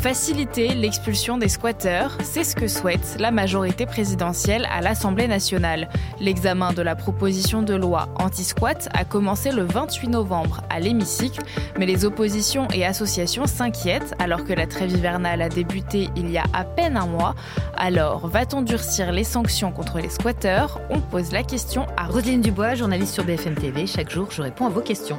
Faciliter l'expulsion des squatteurs, c'est ce que souhaite la majorité présidentielle à l'Assemblée nationale. L'examen de la proposition de loi anti-squat a commencé le 28 novembre à l'hémicycle, mais les oppositions et associations s'inquiètent alors que la trêve hivernale a débuté il y a à peine un mois. Alors, va-t-on durcir les sanctions contre les squatteurs? On pose la question à Roselyne Dubois, journaliste sur BFM TV. Chaque jour, je réponds à vos questions.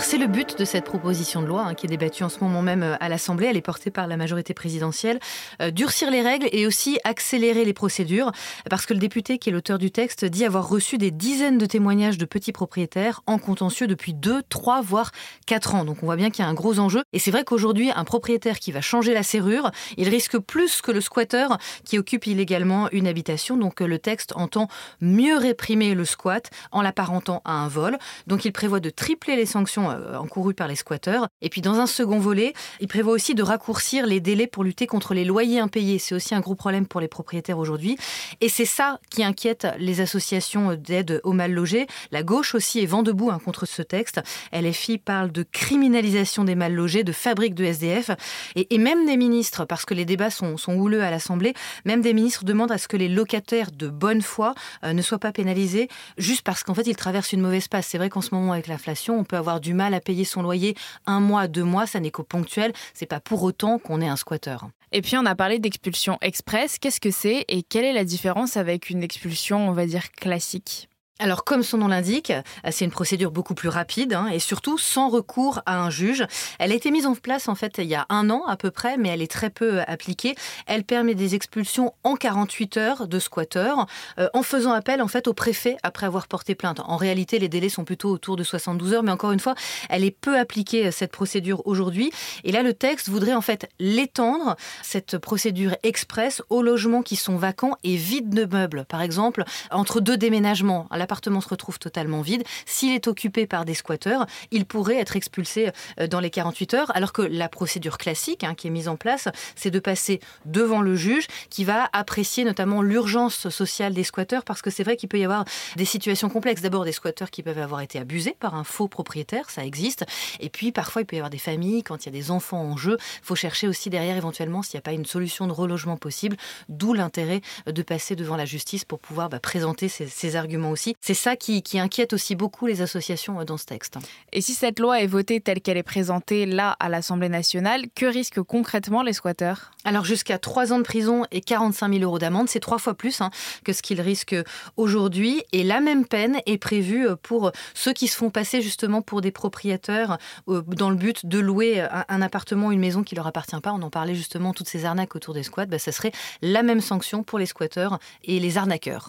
C'est le but de cette proposition de loi hein, qui est débattue en ce moment même euh, à l'Assemblée. Elle est portée par la majorité présidentielle. Euh, durcir les règles et aussi accélérer les procédures parce que le député qui est l'auteur du texte dit avoir reçu des dizaines de témoignages de petits propriétaires en contentieux depuis 2, 3, voire 4 ans. Donc on voit bien qu'il y a un gros enjeu. Et c'est vrai qu'aujourd'hui, un propriétaire qui va changer la serrure, il risque plus que le squatteur qui occupe illégalement une habitation. Donc le texte entend mieux réprimer le squat en l'apparentant à un vol. Donc il prévoit de tripler les sanctions euh, encourus par les squatteurs. Et puis dans un second volet, il prévoit aussi de raccourcir les délais pour lutter contre les loyers impayés. C'est aussi un gros problème pour les propriétaires aujourd'hui. Et c'est ça qui inquiète les associations d'aide aux mal logés. La gauche aussi est vent debout hein, contre ce texte. LFI parle de criminalisation des mal logés, de fabrique de SDF. Et, même des ministres, parce que les débats sont, houleux à l'Assemblée, même des ministres demandent à ce que les locataires de bonne foi euh, ne soient pas pénalisés juste parce qu'en fait ils traversent une mauvaise passe. C'est vrai qu'en ce moment avec l'inflation, on peut avoir du mal à payer son loyer un mois, deux mois, ça n'est qu'au ponctuel. C'est pas pour autant qu'on est un squatteur. Et puis on a parlé d'expulsion express. Qu'est-ce que c'est et quelle est la différence avec une expulsion, on va dire, classique? Alors, comme son nom l'indique, c'est une procédure beaucoup plus rapide hein, et surtout sans recours à un juge. Elle a été mise en place en fait il y a un an à peu près, mais elle est très peu appliquée. Elle permet des expulsions en 48 heures de squatteurs euh, en faisant appel en fait au préfet après avoir porté plainte. En réalité, les délais sont plutôt autour de 72 heures, mais encore une fois, elle est peu appliquée cette procédure aujourd'hui. Et là, le texte voudrait en fait l'étendre cette procédure express aux logements qui sont vacants et vides de meubles. Par exemple, entre deux déménagements l'appartement se retrouve totalement vide, s'il est occupé par des squatteurs, il pourrait être expulsé euh, dans les 48 heures, alors que la procédure classique hein, qui est mise en place, c'est de passer devant le juge qui va apprécier notamment l'urgence sociale des squatteurs, parce que c'est vrai qu'il peut y avoir des situations complexes. D'abord des squatteurs qui peuvent avoir été abusés par un faux propriétaire, ça existe, et puis parfois il peut y avoir des familles, quand il y a des enfants en jeu, il faut chercher aussi derrière éventuellement s'il n'y a pas une solution de relogement possible, d'où l'intérêt de passer devant la justice pour pouvoir bah, présenter ces arguments aussi. C'est ça qui, inquiète aussi beaucoup les associations euh, dans ce texte. Et si cette loi est votée telle qu'elle est présentée là à l'Assemblée nationale, que risquent concrètement les squatteurs? Alors jusqu'à 3 ans de prison et 45 000 euros d'amende, c'est trois fois plus hein, que ce qu'ils risquent aujourd'hui. Et la même peine est prévue euh, pour ceux qui se font passer justement pour des propriétaires euh, dans le but de louer un appartement, une maison qui leur appartient pas. On en parlait justement, toutes ces arnaques autour des squats. Bah, ça serait la même sanction pour les squatteurs et les arnaqueurs.